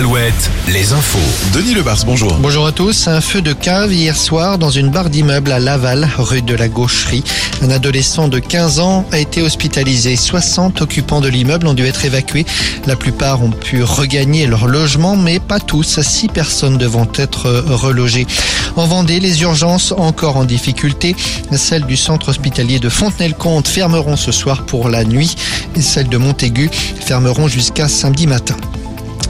7, les infos. Denis Lebars, bonjour. Bonjour à tous. Un feu de cave hier soir dans une barre d'immeuble à Laval, rue de la Gaucherie. Un adolescent de 15 ans a été hospitalisé. 60 occupants de l'immeuble ont dû être évacués. La plupart ont pu regagner leur logement, mais pas tous. Six personnes devront être relogées. En Vendée, les urgences encore en difficulté. Celles du centre hospitalier de Fontenay-le-Comte fermeront ce soir pour la nuit et celles de Montaigu fermeront jusqu'à samedi matin.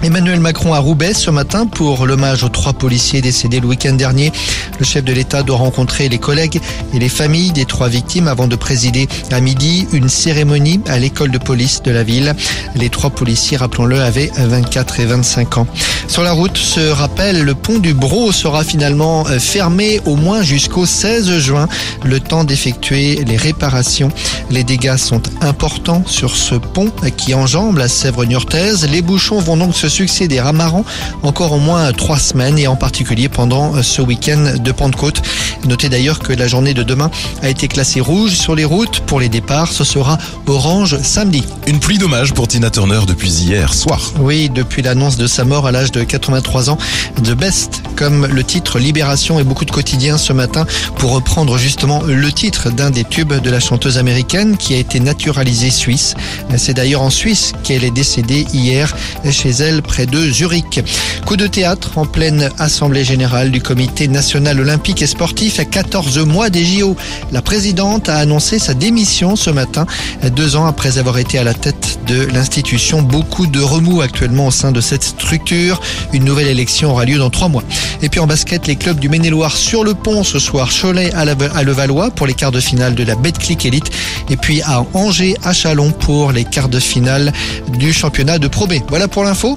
Emmanuel Macron à Roubaix ce matin pour l'hommage aux trois policiers décédés le week-end dernier. Le chef de l'État doit rencontrer les collègues et les familles des trois victimes avant de présider à midi une cérémonie à l'école de police de la ville. Les trois policiers, rappelons-le, avaient 24 et 25 ans. Sur la route, ce rappel, le pont du Bro sera finalement fermé au moins jusqu'au 16 juin, le temps d'effectuer les réparations. Les dégâts sont importants sur ce pont qui enjambe la Sèvre-Niortaise. Les bouchons vont donc se succéder à Maran encore au moins trois semaines et en particulier pendant ce week-end de Pentecôte. Notez d'ailleurs que la journée de demain a été classée rouge sur les routes. Pour les départs, ce sera orange samedi. Une pluie d'hommage pour Tina Turner depuis hier soir. Oui, depuis l'annonce de sa mort à l'âge de 83 ans, The Best, comme le titre Libération et beaucoup de quotidiens ce matin pour reprendre justement le titre d'un des tubes de la chanteuse américaine qui a été naturalisée suisse. C'est d'ailleurs en Suisse qu'elle est décédée hier chez elle près de Zurich. Coup de théâtre en pleine assemblée générale du comité national olympique et sportif à 14 mois des JO. La présidente a annoncé sa démission ce matin, deux ans après avoir été à la tête de l'institution. Beaucoup de remous actuellement au sein de cette structure. Une nouvelle élection aura lieu dans trois mois. Et puis en basket, les clubs du Maine-et-Loire sur le pont ce soir. Cholet à, Levallois pour les quarts de finale de la Betclic Elite. Et puis à Angers, à Chalon pour les quarts de finale du championnat de Pro B. Voilà pour l'info.